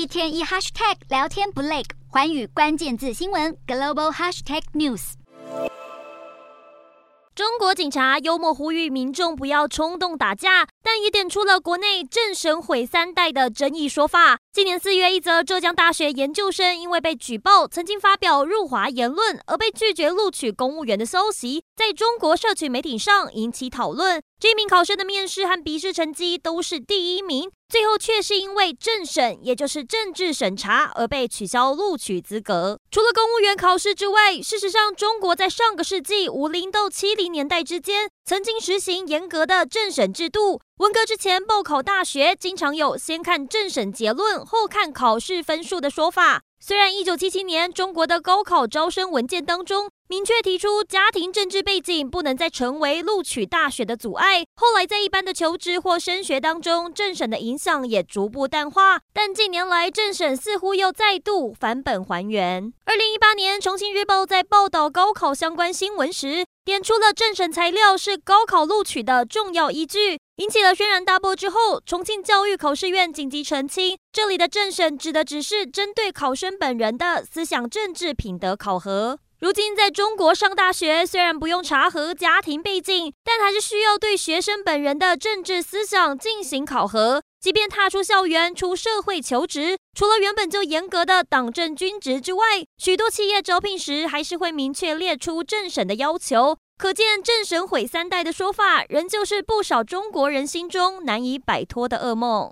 一天一 hashtag 聊天不累，环宇关键字新闻 global hashtag news。中国警察幽默呼吁民众不要冲动打架，但也点出了国内政审毁三代的争议说法。今年四月，一则浙江大学研究生因为被举报曾经发表辱华言论而被拒绝录取公务员的消息，在中国社群媒体上引起讨论。这名考生的面试和笔试成绩都是第一名。最后却是因为政审，也就是政治审查而被取消录取资格。除了公务员考试之外，事实上，中国在上个世纪五零到七零年代之间，曾经实行严格的政审制度。文革之前报考大学，经常有先看政审结论，后看考试分数的说法。虽然一九七七年中国的高考招生文件当中明确提出家庭政治背景不能再成为录取大学的阻碍，后来在一般的求职或升学当中，政审的影响也逐步淡化。但近年来政审似乎又再度返本还原。二零一八年，重庆日报在报道高考相关新闻时，点出了政审材料是高考录取的重要依据。引起了轩然大波之后，重庆教育考试院紧急澄清，这里的政审指的只是针对考生本人的思想政治品德考核。如今在中国上大学，虽然不用查核家庭背景，但还是需要对学生本人的政治思想进行考核。即便踏出校园出社会求职，除了原本就严格的党政军职之外，许多企业招聘时还是会明确列出政审的要求。可见，政审毁三代的说法，仍旧是不少中国人心中难以摆脱的噩梦。